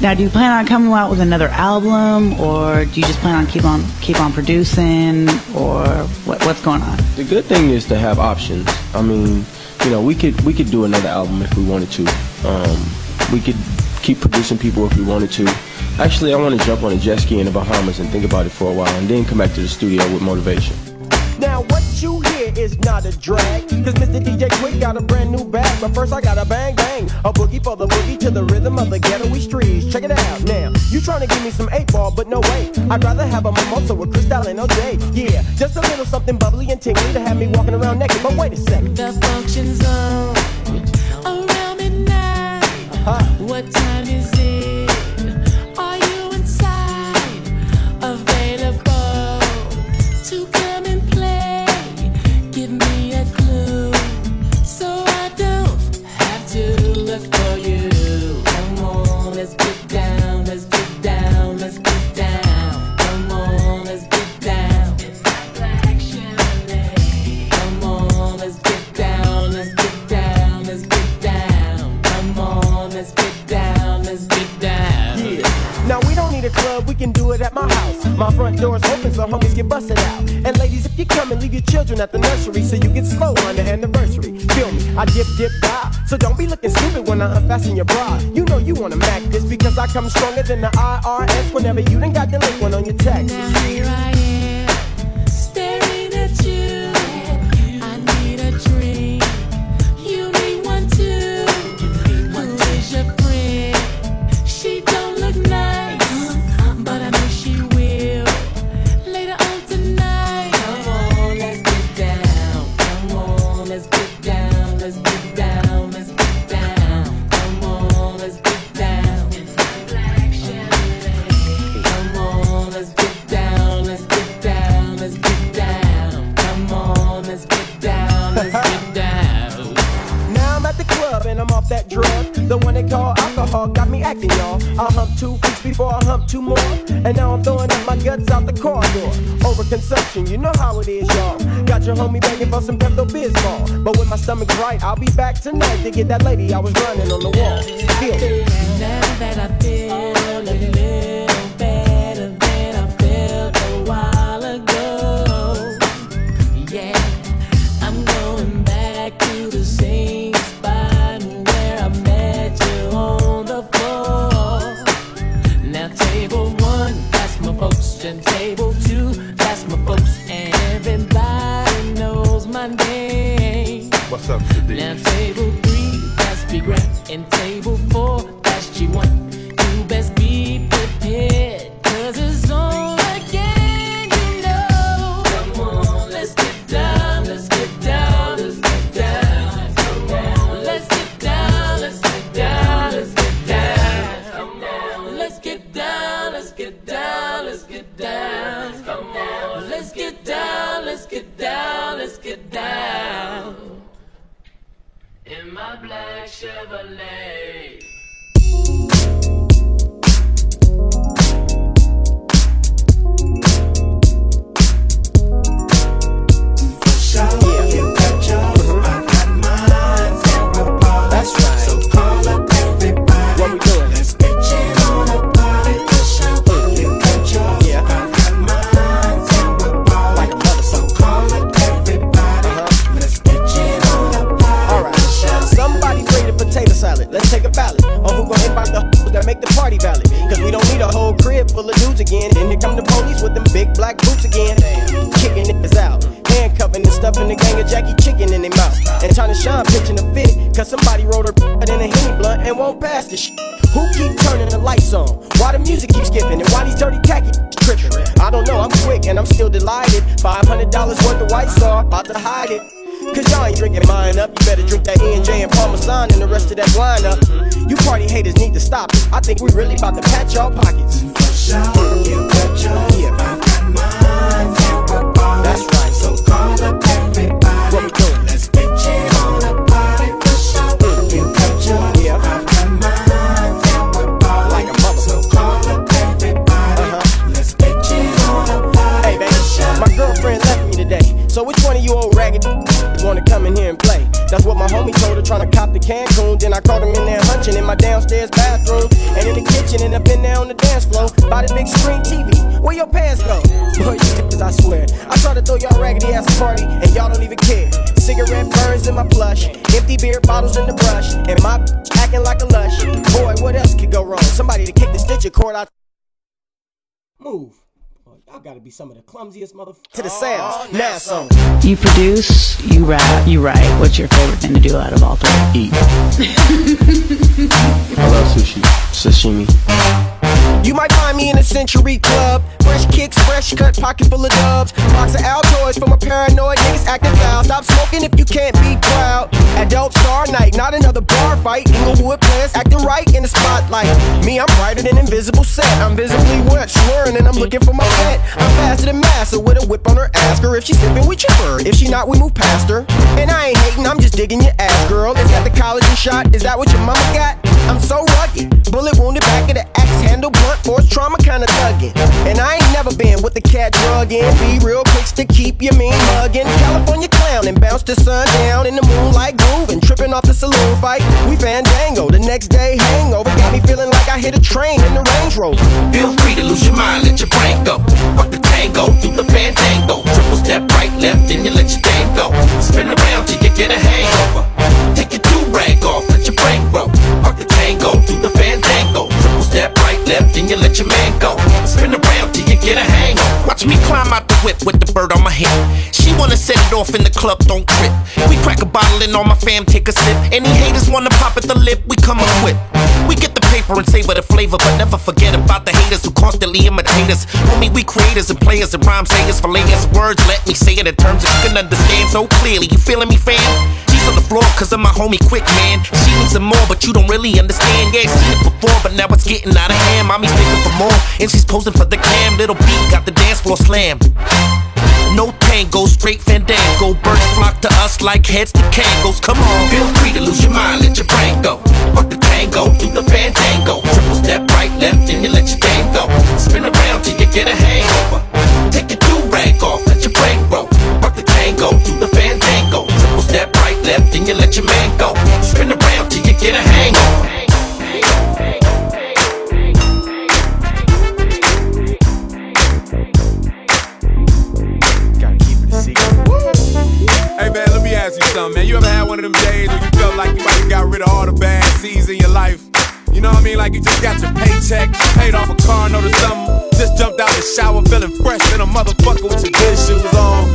Now, do you plan on coming out with another album, or do you just plan on keep on keep on producing, or what, what's going on? The good thing is to have options. I mean, you know, we could we could do another album if we wanted to. Um, we could keep producing people if we wanted to. Actually, I want to jump on a jet ski in the Bahamas and think about it for a while, and then come back to the studio with motivation. Now what you hear is not a drag. Cause Mr. DJ Quik got a brand new bag. But first I got a bang bang. A boogie for the boogie to the rhythm of the ghetto streets Check it out now. You trying to give me some 8 ball but no way. I'd rather have a mimosa with Cristal and OJ Yeah, just a little something bubbly and tingly To have me walking around naked. But wait a second. The function's on Around midnight uh-huh. What time is it? Club, we can do it at my house. My front door's open so homies get busted out. And ladies, if you come and leave your children at the nursery so you get slow on the anniversary. Feel me? I dip, dip, die. So don't be looking stupid when I unfasten your bra. You know you wanna mac this because I come stronger than the IRS whenever you done got delinquent on your taxes. Now here I am, staring at you. Acting, y'all. I hump two feet before I hump two more. And now I'm throwing up my guts out the corridor. Overconsumption, you know how it is, y'all. Got your homie begging for some Pepto Bismol. But when my stomach's right, I'll be back tonight to get that lady I was running on the wall. Feel? Now that I feel a little better than I felt a while Cause we don't need a whole crib full of dudes again. Then here come the police with them big black boots again. Kicking niggas out. Handcuffing and stuffing the gang of Jackie chicken in their mouth. And trying to shine pitching a fit. Cause somebody rolled her in a henny blunt and won't pass the shit. Who keep turning the lights on? Why the music keep skipping? And why these dirty khaki tripping? I don't know, I'm quick and I'm still delighted. $500 worth of white star, about to hide it. Cause y'all ain't drinking mine up. You better drink that E&J and Parmesan and the rest of that wine up. You party haters need to stop it. I think we really about to patch y'all pockets. That's right. So call up everybody. What we doing? Let's get you on a party for sure. Mm. You got yours. Yeah. I've got mine. And we're ballin'. Like a mother. So call up everybody. Uh-huh. Let's get you on a party Hey, baby. My girlfriend left me today. So which one of you old ragged Wanna come in here and play. That's what my homie told her, tryna cop the Cancun. Then I caught him in there hunching in my downstairs bathroom. And in the kitchen, and up in there on the dance floor. By the big screen TV. Where your pants go? Boy, I swear. I try to throw y'all raggedy ass a party, and y'all don't even care. Cigarette burns in my plush. Empty beer bottles in the brush. And my acting like a lush. Boy, what else could go wrong? Somebody to kick the stitcher cord out. Move. Boy, y'all gotta be some of the clumsiest motherfuckers. To the oh, sounds. Now some. You produce, you rap, you write. What's your favorite thing to do out of all three? Eat. I love sushi, sashimi. You might find me in a Century Club. Fresh kicks, fresh cut, pocket full of dubs. Box of Altoids from a paranoid niggas acting foul. Stop smoking if you can't be proud. Adult Star Night, not another bar fight. Inglewood players acting right in the spotlight. Me, I'm brighter than invisible set. I'm visibly wet, swearing, and I'm looking for my pet. I'm faster than Massa with a whip on her. Ask her if she's sipping with your her. If she not, we move past her. And I ain't hating, I'm just digging your ass, girl. Is that the collagen shot? Is that what your mama got? I'm so rugged. Bullet wounded back of the axe handle blunt force trauma kinda thuggin'. And I ain't never been with the cat drug in. Be real quick to keep your mean muggin'. California clown and bounce the sun down in the moonlight grooving. Tripping off the saloon fight. We fandango. The next day hangover got me feeling like I hit a train in the Range Rover. Feel free to lose your mind, let your brain go. Rock the tango, do the fandango. Triple step right, left, then you let your thing go. Spin around till you get a hangover. Left, then you let your man go. Spin around till you get a hangover. Watch me climb out the whip with the bird on my hip. She wanna set it off in the club, don't trip. We crack a bottle and all my fam take a sip. Any haters wanna pop at the lip, we come equipped. We get the paper and savor the flavor, but never forget about the haters who constantly imitate us. Homie, we creators and players and rhyme sayers of words. Let me say it in terms that you can understand so clearly. You feeling me, fam? She's on the floor cause of my homie quick, man. She needs some more, but you don't really understand. Yeah, seen it before, but now it's getting out of hand. Mommy's looking for more, and she's posing for the cam. Little B got the dance floor slammed. No tango, straight fandango. Birds flock to us like heads to kangos. Come on, feel free to lose your mind, let your brain go. Fuck the tango, do the fandango. Triple step right, left, then you let your thing go. Spin around till you get a hangover. Take your do rag off, let your brain grow. Fuck the tango, do the fandango. Triple step right, left, then you let your man go. Spin around till you get a hangover. Something, man. You ever had one of them days where you felt like you might have got rid of all the bad seeds in your life? You know what I mean? Like you just got your paycheck, paid off a car note or something, just jumped out the shower feeling fresh than a motherfucker with your good shoes on.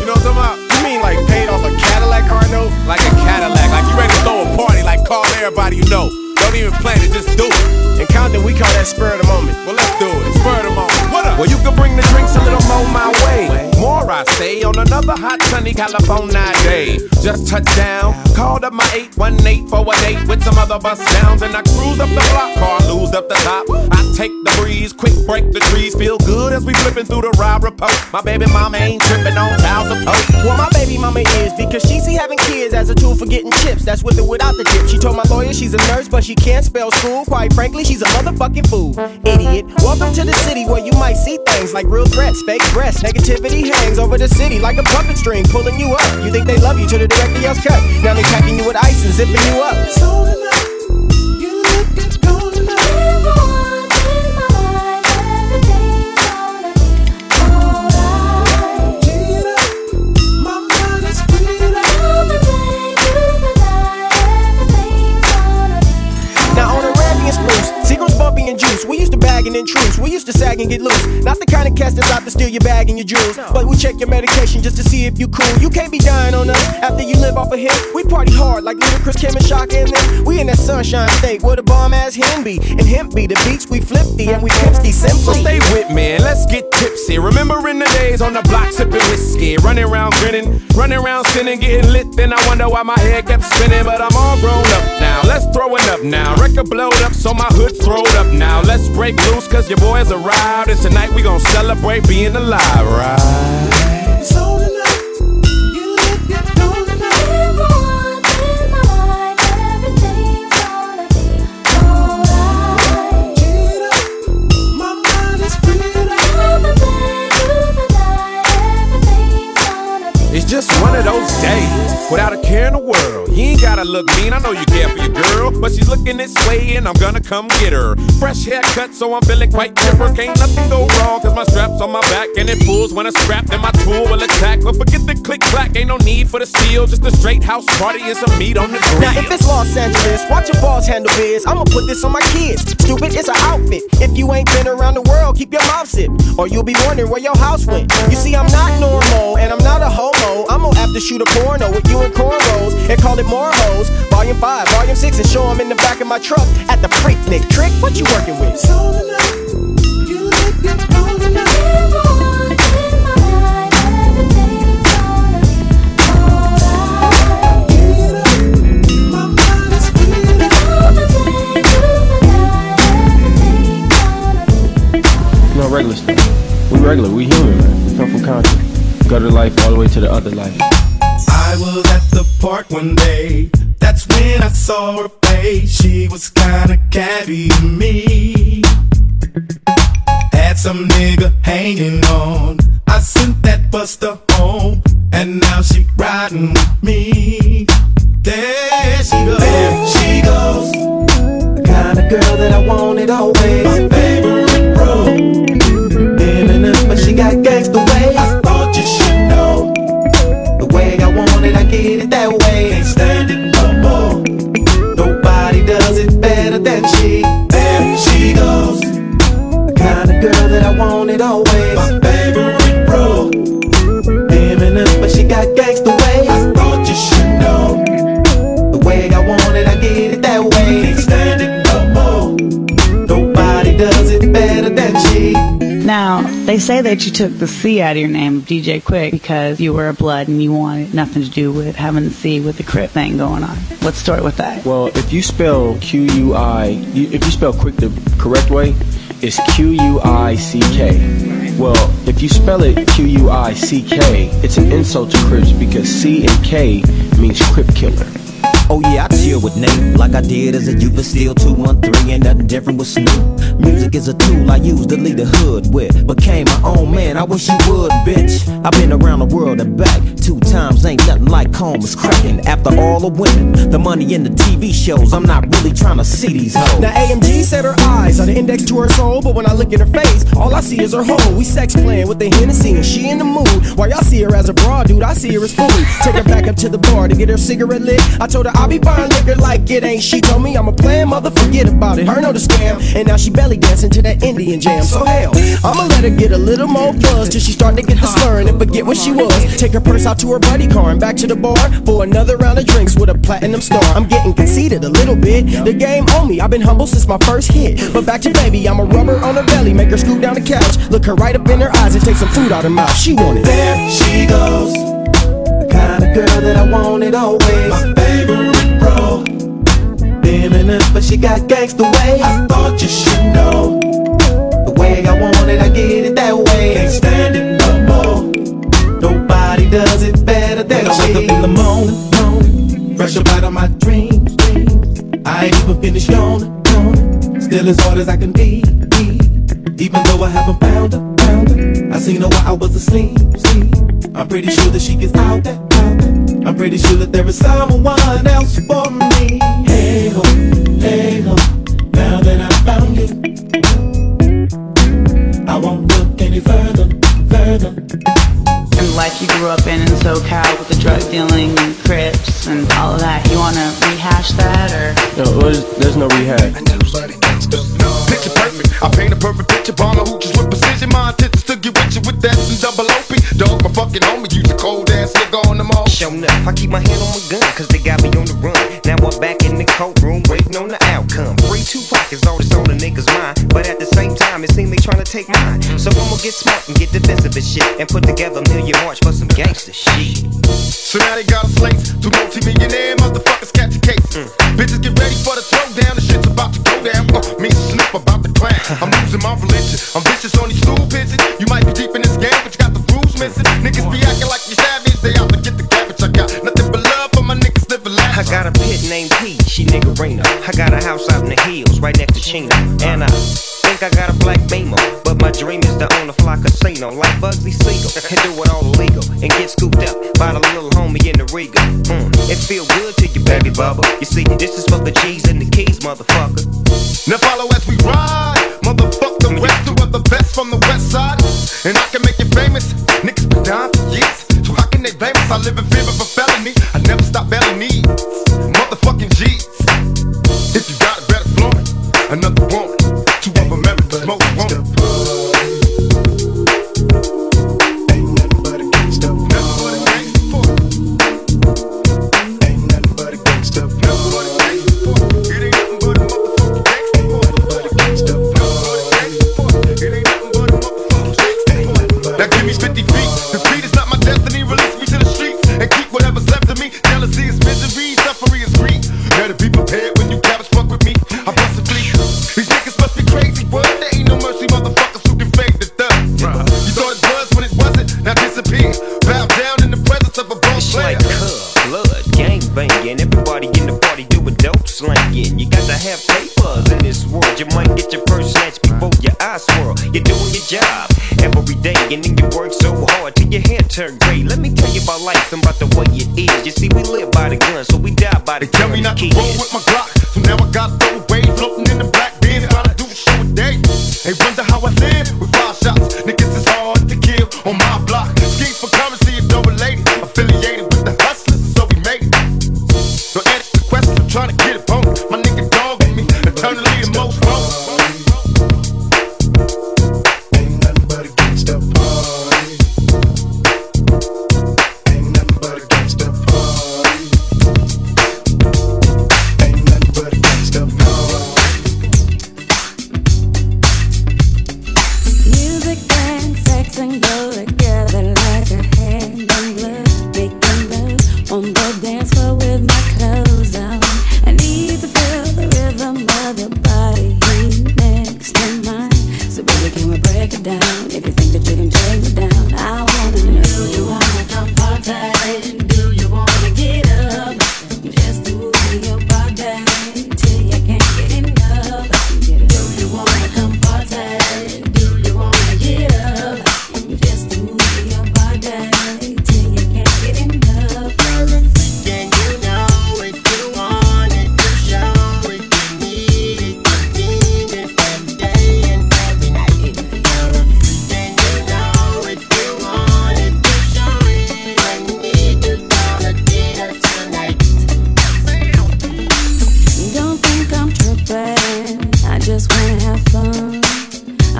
You know what I'm talking about? You mean like paid off a Cadillac car note? Like a Cadillac, like you ready to throw a party, like call everybody you know. Don't even plan it, just do it. In Compton, we call that spur of the moment. Well, let's do it. Spur of the moment. Well, you can bring the drinks a little more my way. More I say on another hot sunny California day. Just touched down, called up my 818 for a date with some other bus downs, and I cruise up the block, car lose up the top. I take the breeze, quick break the trees, feel good as we flipping through the ride report. My baby mama ain't tripping on towels of poke. Well, my baby mama is because she see having kids as a tool for getting chips. That's with or without the dip. She told my lawyer she's a nurse, but she can't spell school. Quite frankly, she's a motherfucking fool. Idiot. Welcome to the city where you might see things like real threats, fake breasts. Negativity hangs over the city like a puppet string pulling you up. You think they love you till the director yells cut. Now they packing you with ice and zipping you up. So We used to bag and then truce. We used to sag and get loose. Not the kind of cats that's out to steal your bag and your jewels. But we check your medication just to see if you cool. You can't be dying on us after you live off a hit. We party hard like Ludacris, Kim and Shaka and them. We in that sunshine state where the bomb ass hen be. And hemp be the beats we flip the and we pimp the So simply. stay with me and let's get tipsy. Remembering the days on the block sipping whiskey, running around grinning, running around sinning, getting lit. Then I wonder why my head kept spinning, but I'm all grown up now. Let's throw it up now. Record blowed up, so my hood throwed up now. Let's break loose, cause your boys arrived. And tonight we gon' celebrate being alive, right? So gotta look mean, I know you care for your girl, but she's looking this way and I'm gonna come get her. Fresh haircut, so I'm feeling quite chipper. Can't nothing go wrong, cause my strap's on my back and it pulls when I strap, then my tool will attack. But forget the click clack, ain't no need for the steel, just a straight house party and some meat on the grill. Now if it's Los Angeles, watch your balls handle biz. I'ma put this on my kids. Stupid, it's an outfit. If you ain't been around the world, keep your mouth zipped, or you'll be wondering where your house went. You see, I'm not normal, and I'm not a homo. I'm gonna have to shoot a porno with you and cornrows and call it more hoes. Volume five, volume six, and show 'em in the back of my truck at the Freaknik. Trick, what you working with? No regular stuff. We regular. We human, man. We come from country. Gutter life all the way to the other life. I was at the park one day. Saw her face. She was kinda catty to me. Had some nigga hanging on. I sent that buster home, and now she riding with me. There she goes. There she goes. The kind of girl that I wanted always. My favorite bro. Feminine, but she got gangsta she. There she goes. The kind of girl that I wanted always. My favorite bro. Feminine, but she got gangsta ways. I thought you should know. The way I want it, I get it that way. Can't stand it no more. Nobody does it better than she. Now, they say that you took the C out of your name, DJ Quik, because you were a blood and you wanted nothing to do with having the C with the Crip thing going on. The story with that? Well, if you spell Q U I, if you spell quick the correct way, it's Q U I C K. Well, if you spell it Q U I C K, it's an insult to Crips because C and K means Crip killer. Oh yeah, I chill with Nate like I did as a youth, but still 213 ain't nothing different with Snoop. Music is a tool I use to lead the hood with. Became my own man, I wish you would, bitch. I've been around the world and back two times, ain't nothing like home was cracking. After all the women, the money in the TV shows, I'm not really trying to see these hoes. Now AMG said her eyes are the index to her soul, but when I look at her face, all I see is her hole. We sex playing with the Hennessy and she in the mood. While y'all see her as a broad dude, I see her as food. Take her back up to the bar to get her cigarette lit. I told her I'll be buying liquor like it ain't. She told me I'm a plan, mother, forget about it. Her know the scam, and now she belly dancing to that Indian jam. So hell, I'ma let her get a little more buzz till she start to get the slurring and forget what she was. Take her purse out to her buddy car and back to the bar for another round of drinks with a platinum star. I'm getting conceited a little bit. The game on me, I've been humble since my first hit. But back to baby, I'm a rubber on her belly, make her scoot down the couch, look her right up in her eyes and take some food out her mouth. She want it. There she goes. The kind of girl that I wanted always. My favorite bro. Feminine, but she got gangsta ways. I thought you should know. The way I want it, I get it that way. Can't stand it I wake up in the morning, up out of my dreams. I ain't even finished yawning. Still as hard as I can be. Even though I haven't found her, found her. I seen her while I was asleep, sleep. I'm pretty sure that she gets out there. I'm pretty sure that there is someone else for me. Life you grew up in in SoCal with the drug dealing and Crips and all of that. You want to rehash that or? No, there's, there's no rehab. Picture perfect. I paint a perfect picture. Bomber hooches with precision. My intentions to get with you with that and double OP. Dog, my fucking homie. Use a cold ass nigga on them all. Show enough. I keep my hand on my gun, cause they get smart and get defensive and shit. And put together a million march for some gangster shit. So now they got a slates Two multi-millionaire motherfuckers catch a case. Mm. Bitches get ready for the throwdown. The shit's about to go down. Uh, me Snip about the clash. I'm losing my religion. I'm vicious on these stool pigeons. You might be deep in this game, but you got the rules missing. Niggas be acting like you savage. They out to get the cabbage. I got nothing but love for my niggas living last. I got a pit named P. She nigga Raina. I got a house out in the hills right next to Chino. And I think I got a black Beamer casino like Bugsy Siegel and do it all illegal and get scooped up by the little homie in the Riga. Mm, it feel good to your baby bubble You see, this is for the cheese and the keys, motherfucker. Now follow as we ride, Motherfuck The rest of the best from the west side, and I can make you famous. Niggas been down for years, so how can they blame us? I live in fear of a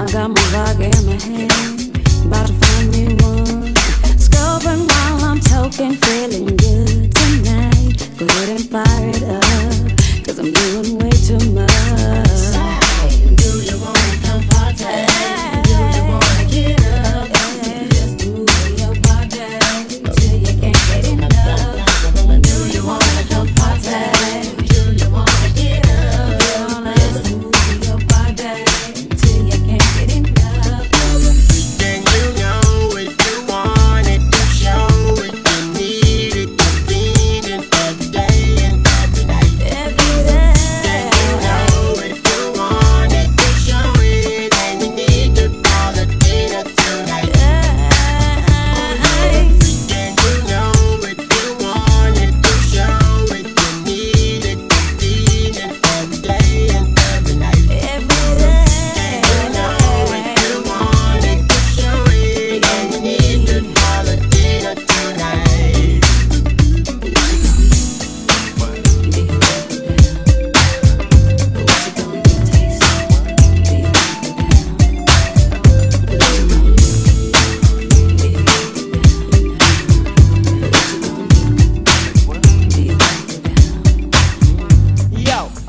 hagamos vaguemen.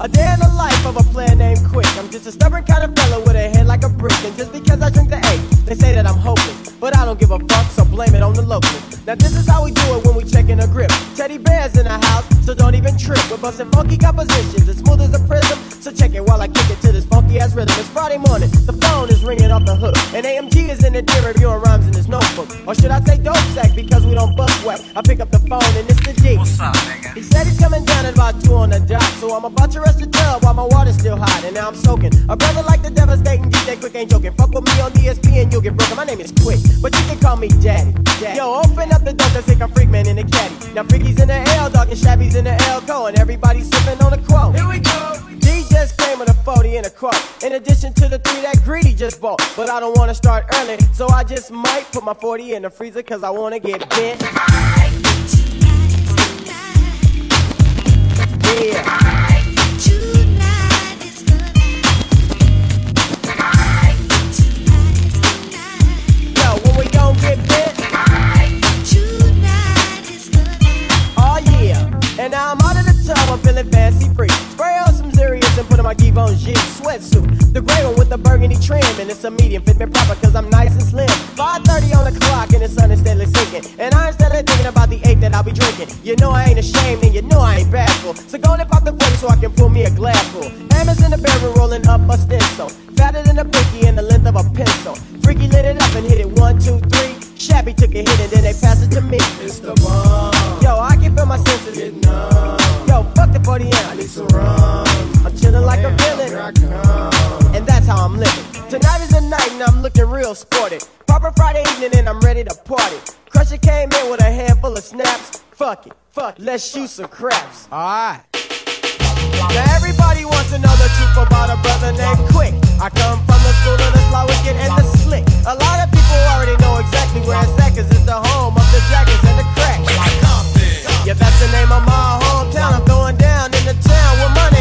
A day in the life of a player named Quik. I'm just a stubborn kind of fella with a head like a brick. And just because I drink the A, they say that I'm hopeless. But I don't give a fuck, so blame it on the locals. Now this is how we do it when we checking a grip. Teddy bears in the house, so don't even trip. We're busting funky compositions, as smooth as a prism. So check it while I kick it to this funky ass rhythm. It's Friday morning, the phone is ringing off the hook, and AMG is in the deer reviewing. Or should I say dope sack because we don't fuck whack? I pick up the phone and it's the D. What's up, nigga? He said he's coming down at about two on the dot. So I'm about to rest the tub while my water's still hot. And now I'm soaking. A brother like the devastating DJ Quik ain't joking. Fuck with me on DSP and you'll get broken. My name is Quik, but you can call me Daddy. Daddy. Yo, open up the door to take a Freak Man in the caddy. Now Freaky's in the L, dog, and Shabby's in the L, and everybody's sipping on a quote. Here we go. With a 40 and a quote. In addition to the three that Greedy just bought. But I don't wanna start early, so I just might put my 40 in the freezer, cause I wanna get bent. Oh yeah. And now I'm out of the tub, I'm feeling fancy free. Spray and put on my Givenchy sweatsuit. The gray one with the burgundy trim, and it's a medium, fit me proper cause I'm nice and slim. 5:30 on the clock and the sun is steadily sinking. And I'm steadily thinking about the eight that I'll be drinking. You know I ain't ashamed, and you know I ain't bashful. So go and pop the 40 so I can pull me a glass full. Hammers in the barrel rolling up a stencil. Fatter than a pinky and the length of a pencil. Freaky lit it up and hit it one, two, three. Shabby took a hit and then they passed it to me. It's the bomb. Yo, I can feel my senses. Getting Yo, fuck the 40 I need some rum. I'm chilling like a villain. And that's how I'm living. Tonight is the night and I'm looking real sporty. Proper Friday evening and I'm ready to party. Crusher came in with a handful of snaps. Fuck it, fuck it. Let's shoot some craps. Alright. Now everybody wants to know the truth about a brother named Quik. I come from the school of the sly wicked and the slick. A lot of people already know exactly where it's at, cause it's the home of the dragons and the cracks. Yeah, that's the name of my hometown. I'm throwing down in the town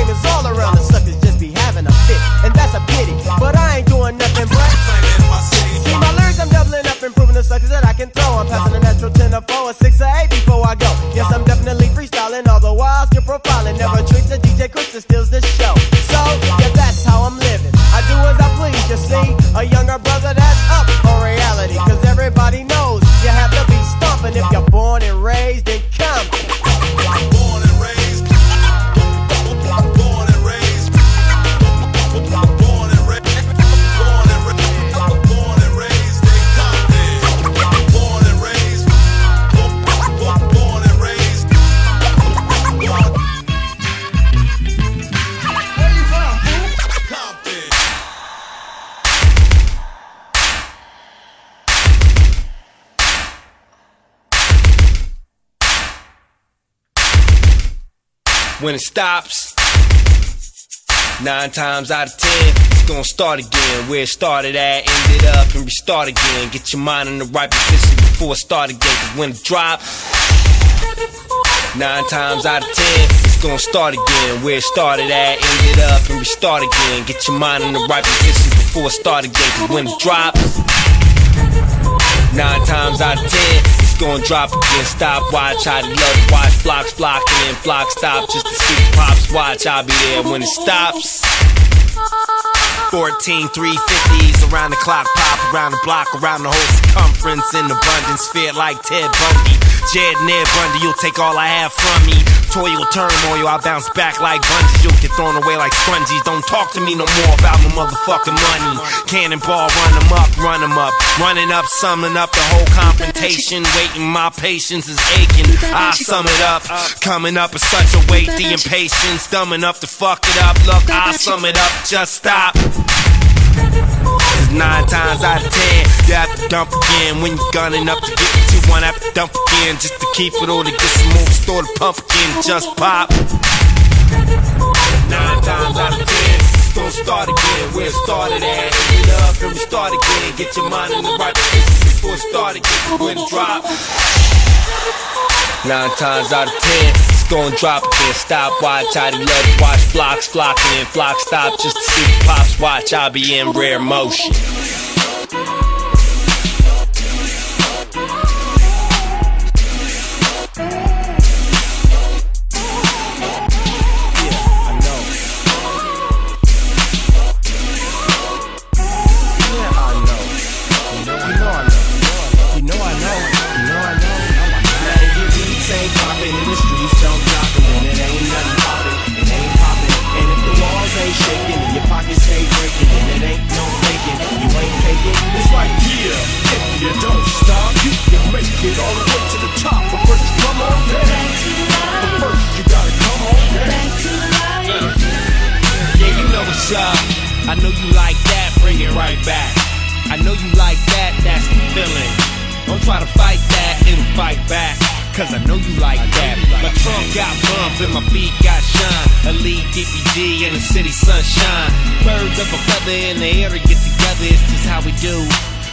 is all around. The suckers just be having a fit, and that's a pity. But I ain't doing nothing but. See, my lyrics, I'm doubling up, improving the suckers that I can throw. I'm passing a natural 10 or 4 or 6 or 8 before I go. Yes, I'm definitely freestyling, all the while still profiling. Never treats a DJ Quik that steals the show. So, yeah, that's how I'm living. I do as I please, you see. A younger brother that's when it stops. Nine times out of ten, it's gonna start again. Where it started at, ended up and restart again. Get your mind in the right position before it start again. Cause when it drops, nine times out of ten, it's gonna start again. Where it started at, ended up and restart again. Get your mind in the right position before it start again. Cause when it drops, nine times out of ten, gonna drop again. Stop, watch, I love watch flocks flocking and flocks stop just to see pops watch. I'll be there when it stops. 14 350s around the clock, pop around the block, around the whole circumference in abundance. Feel like Ted Bundy. Jed Ned Bundy, you'll take all I have from me. Toil, turmoil, I'll bounce back like bungees. You'll get thrown away like sponges. Don't talk to me no more about my motherfucking money. Cannonball, run them up, run them up. Running up, summing up the whole confrontation. Waiting, my patience is aching. I sum it up. Coming up is such a weight, the impatience. Dumb enough to fuck it up. Look, I sum it up, just stop. Nine times out of ten, you have to dump again. When you're gunning up to get what you want, have to dump again. Just to keep it all to get some more, store the pump again, just pop. Nine times out of ten, it's gonna start again. Where it started at, end up and we start again. Get your mind in the right position before it start again. When it drop. Nine times out of ten, it's gonna drop again. Stop, watch, I love watch flocks flocking and flocks stop just to see pops watch. I'll be in rare motion. Cause I know you like that. My trunk got bump and my feet got shine. Elite DPG in the city sunshine. Birds of a feather in the air to get together, it's just how we do.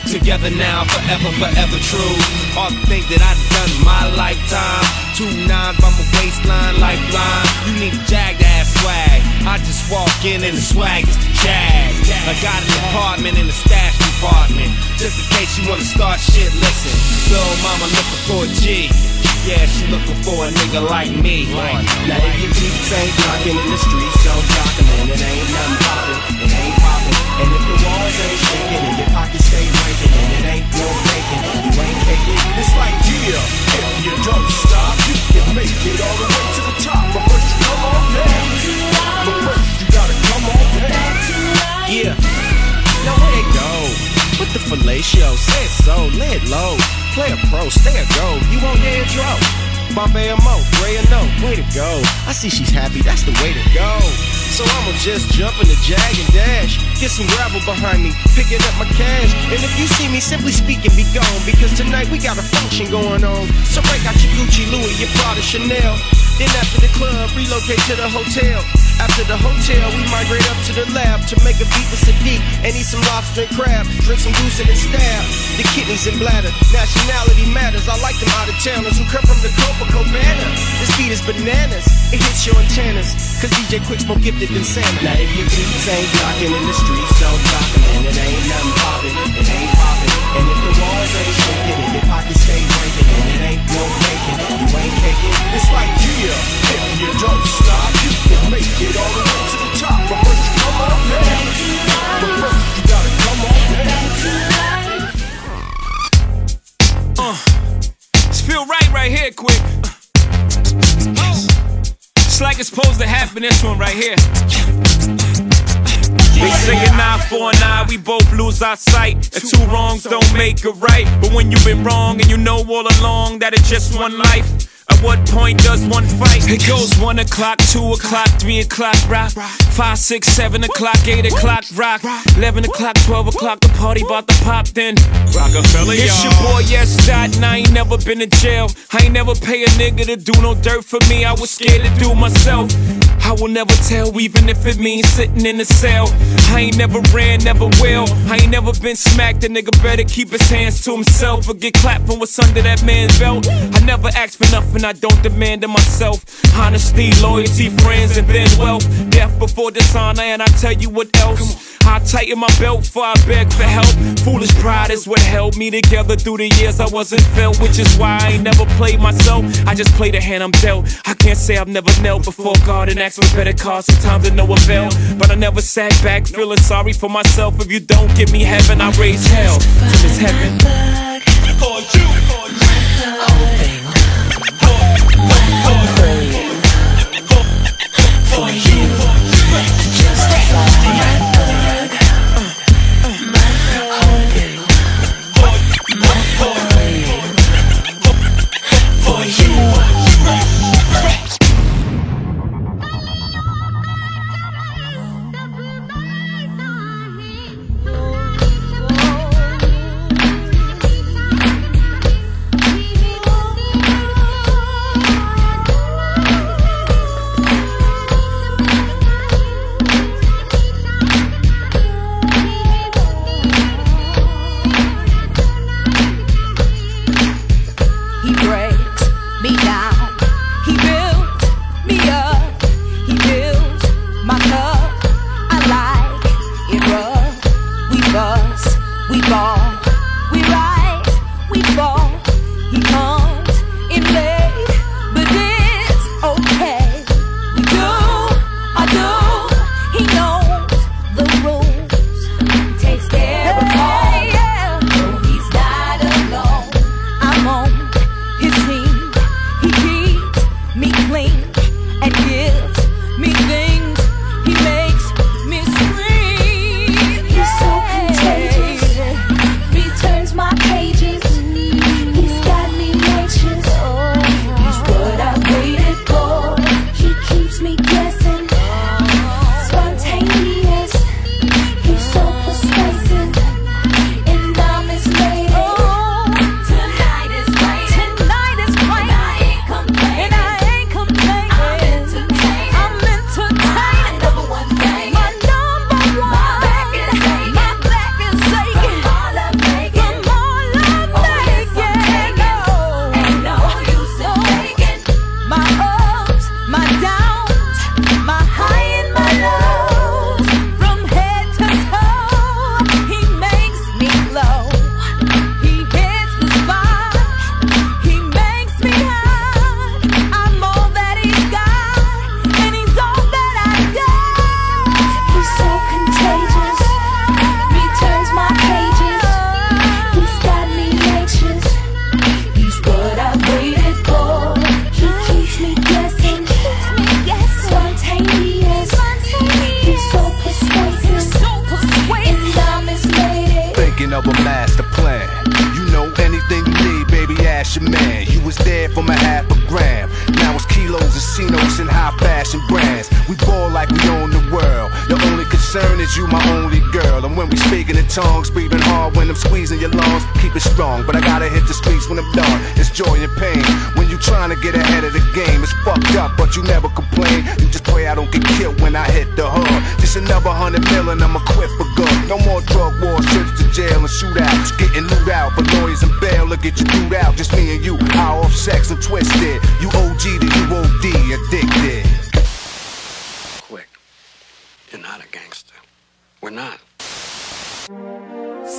Together now, forever, forever true. All the things that I've done in my lifetime. Two nines by my waistline, lifeline. You need a jag to have swag. I just walk in and the swag is the jag. I got an apartment in the stash department. Just in case you wanna start shit, listen. Little mama looking for a G. Yeah, she looking for a nigga like me. Now if your beats ain't knocking in the streets, don't drop 'em, and it ain't nothing poppin', it ain't poppin'. And if the walls ain't shaking and your pockets stay breaking, and it ain't no faking, you ain't faking. It's like yeah, if you don't stop, you can make it all the way to the top. But first you come on down. But first you gotta come on down. Yeah. Now where it go? With the fellatio, say it so, lay it low. Play a pro, stay a go. You won't dare draw. Bombay or Mo, Ray or no, way to go. I see she's happy, that's the way to go. So I'ma just jump in the jag and dash. Get some gravel behind me, picking up my cash. And if you see me, simply speaking, be gone. Because tonight we got a function going on. So break out your Gucci, Louis, your Prada, Chanel. Then after the club, relocate to the hotel. After the hotel, we migrate up to the lab to make a beat with Sadiq and eat some lobster and crab. Drink some goose and stab. The kidneys and bladder. Nationality matters. I like them out of towners who come from the Copacabana. This beat is bananas. It hits your antennas. Cause DJ Quik's more gifted than Santa. Now if your beats ain't knocking in the streets, don't 'em, and it ain't nothing it ain't poppin'. And if the walls ain't shaking and your pockets stay breaking, and it ain't no faking, you ain't caking. It's like yeah, if you don't stop, you can make it all the way to the top. But first you come on down. But first you gotta come on down. Uh, it's feel right right here, quick. Uh, It's like it's supposed to happen, this one right here. They say an eye for an eye, we both lose our sight. And two wrongs don't make a right. But when you've been wrong and you know all along that it's just one life. At what point does one fight? It goes one o'clock, two o'clock, three o'clock, rock. Five, six, seven o'clock, eight o'clock, rock. Eleven o'clock, twelve o'clock, the party about to pop. Then Rockefeller, It's your boy, yes, dot, and I ain't never been in jail. I ain't never pay a nigga to do no dirt for me. I was scared to do myself. I will never tell, even if it means sitting in a cell. I ain't never ran, never will. I ain't never been smacked. A nigga better keep his hands to himself or get clapped for what's under that man's belt. I never ask for nothing, I don't demand of myself. Honesty, loyalty, friends, and then wealth. Death before dishonor, and I tell you what else. I tighten my belt before I beg for help. Foolish pride is what held me together through the years I wasn't felt, which is why I ain't never played myself. I just play the hand I'm dealt. I can't say I've never knelt before God and asked for better cause. Sometimes I know avail, but I never sat back feeling sorry for myself. If you don't give me heaven, I raise hell till it's heaven. For you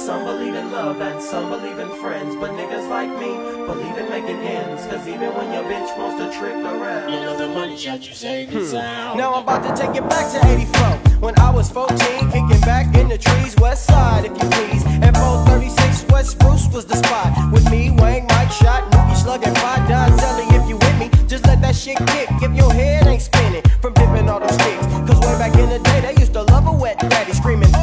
Some believe in love and some believe in friends. But niggas like me believe in making ends. Cause even when your bitch wants to trick around, you know the money shot you saved hmm. sound. Now I'm about to take it back to 84. When I was 14, kicking back in the trees, west side if you please. And 436 West Spruce was the spot. With me, Wang, Mike, Shot, Mookie, Slug, and Five Donzelli if you with me. Just let that shit kick if your head ain't spinning from dipping all them sticks. Cause way back in the day, they used to love a wet daddy screaming.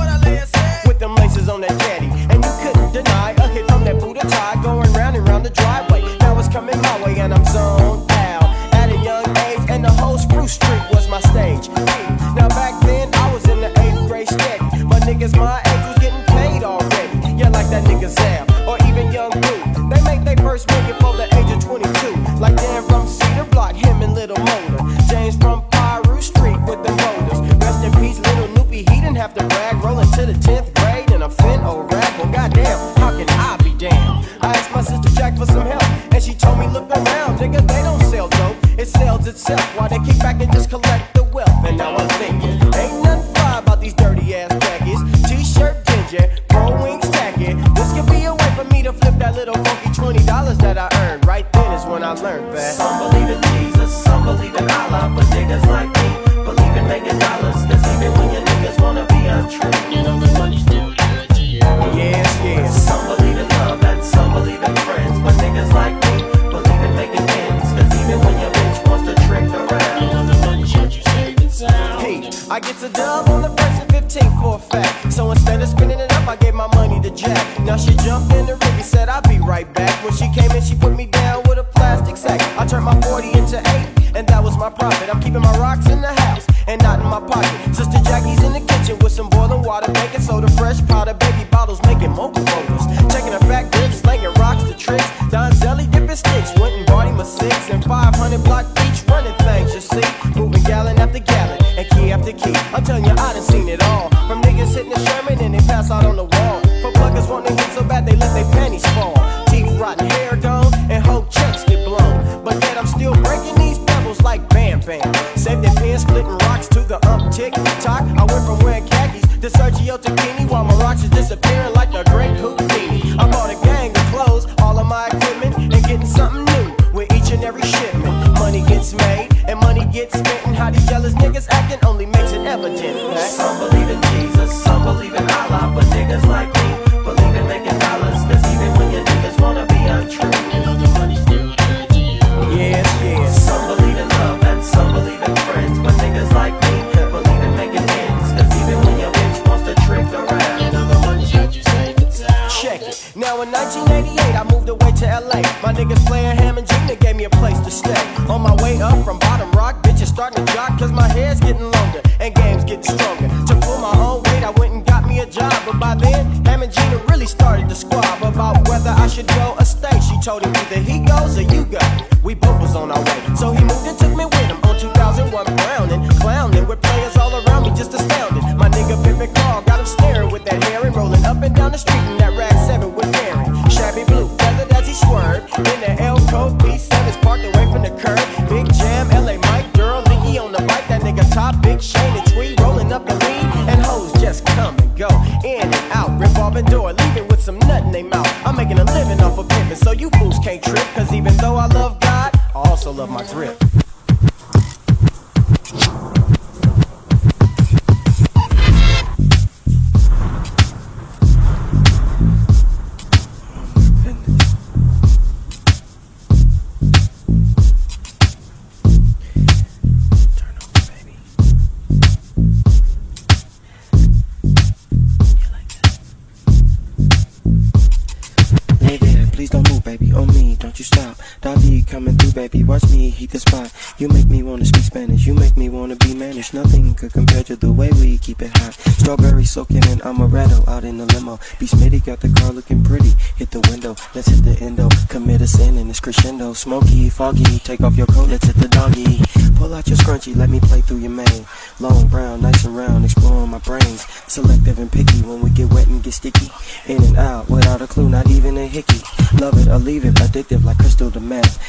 Baby, watch me heat the spot. You make me wanna speak Spanish, you make me wanna be managed. Nothing could compare to the way we keep it hot. Strawberry soaking in amaretto out in the limo. Be Smitty got the car looking pretty. Hit the window, let's hit the endo. Commit a sin and it's crescendo. Smoky, foggy, take off your coat, let's hit the doggy. Pull out your scrunchie, let me play through your mane. Long brown, nice and round, exploring my brains. Selective and picky when we get wet and get sticky. In and out, without a clue, not even a hickey. Love it or leave it, addictive like crystal to.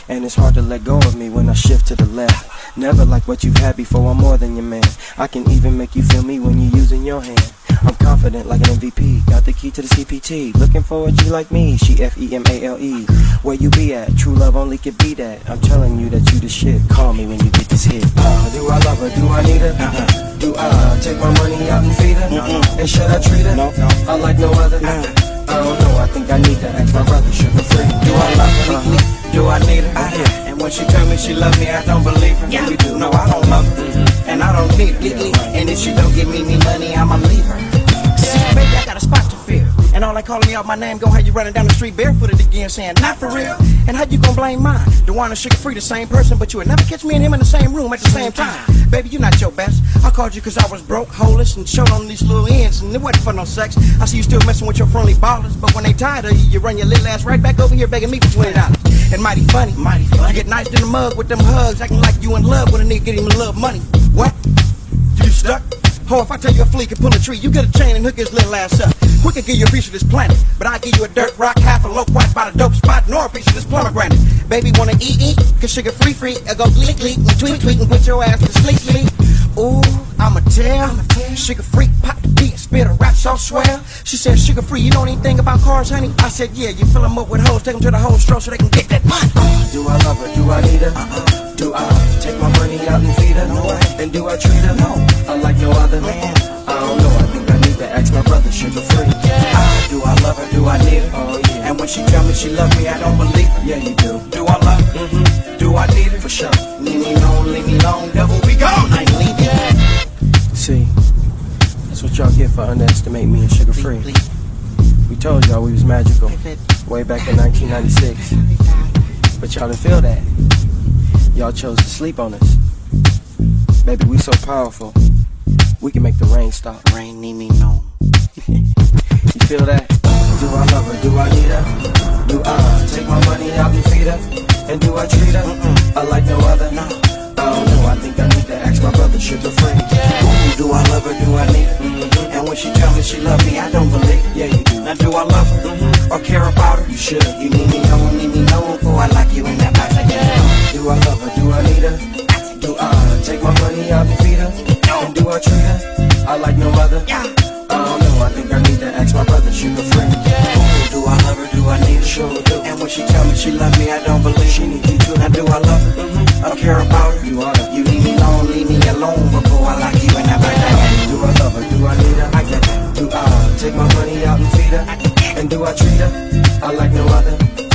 And it's hard to let go of me when I shift to the left. Never like what you've had before, I'm more than your man. I can even make you feel me when you're using your hand. I'm confident like an MVP, got the key to the CPT. Looking for a G like me, she F E M A L E. Where you be at? True love only can be that. I'm telling you that you the shit. Call me when you get this hit. Uh, do I love her? Do I need her? Uh-uh. Do I take my money out and feed her? Uh-uh. And should I treat her? No, no. I like no other. Uh-uh. I don't know. I think I need to ask my brother Suga Free. Do I love her? Uh-huh. Do I need her? I yeah. And when she tell me she love me, I don't believe her. Yeah. do. No, I don't love her. And I don't need her. Mm-hmm. And if she don't give me me money, I'ma leave her. See, baby, I got a spot to fill. And all that calling me out my name, go have you running down the street barefooted again, saying, not for real. And how you gon' blame mine? The one and Suga Free, the same person, but you would never catch me and him in the same room at the same time. Baby, you not your best. I called you cause I was broke, holeless, and showed on these little ends, and it wasn't for no sex. I see you still messing with your friendly ballers, but when they tired of you, you run your little ass right back over here begging me for twenty dollars. And mighty funny, mighty funny. You get nice in the mug with them hugs, acting like you in love with a nigga, get him love money. What? You stuck? Ho, if I tell you a flea can pull a tree, you get a chain and hook his little ass up. We can give you a piece of this planet, but I give you a dirt rock, half a low white by the dope spot, nor a piece of this pomegranate. Baby wanna eat, eat, cause Suga Free, free, I go leak, leak, and tweet, tweet, and put your ass to sleep, sleep. Ooh, I'ma tell, Suga Free, pop the beat, spit a rap so swell. She said, Suga Free, you know anything about cars, honey? I said, yeah, you fill them up with hoes, take them to the whole stroke so they can get that money. Uh, do I love her? Do I need her? Uh-uh. Do I take my money out and feed her? No. And do I treat her? No. Unlike no other man. I don't know, I think I need to ask my brother, Suga Free. Ah, do I love her? Do I need her? Oh, yeah. And when she tell me she love me, I don't believe her. Yeah, you do. Do I love her? Mm-hmm. Do I need her? For sure. Leave me alone, leave me alone, devil, be gone. What y'all get for underestimating me and Suga Free. We told y'all we was magical way back in 1996. But y'all didn't feel that. Y'all chose to sleep on us. Baby, we so powerful. We can make the rain stop. Rain need me no. you feel that? Do I love her? Do I need her? Do I take my money out and feed her? And do I treat her? I like no other. No. Don't know. I think I need to ask my brother Suga Free. Ooh, do I love her? Do I need her? And when she tell me she love me, I don't believe. Yeah, you do. Now do I love her? Mm-hmm. Or care about her? You should. You need me need me know, for I like you in that back. Do I love her? Do I need her? Do I take my money out and feed her? And do I treat her? I like no other. I don't know. I think I need to ask my brother Suga Free. Ooh, do I love her? Do I need her? Sure do. And when she tell me she love me, I don't believe she need you too. Now do I love her? Mm-hmm. I don't care about her. You oughta. You leave me alone, leave me alone before I like you and I back down. Do I love her? Do I need her? I that. Do I take my money out and feed her? And do I treat her? I like no other.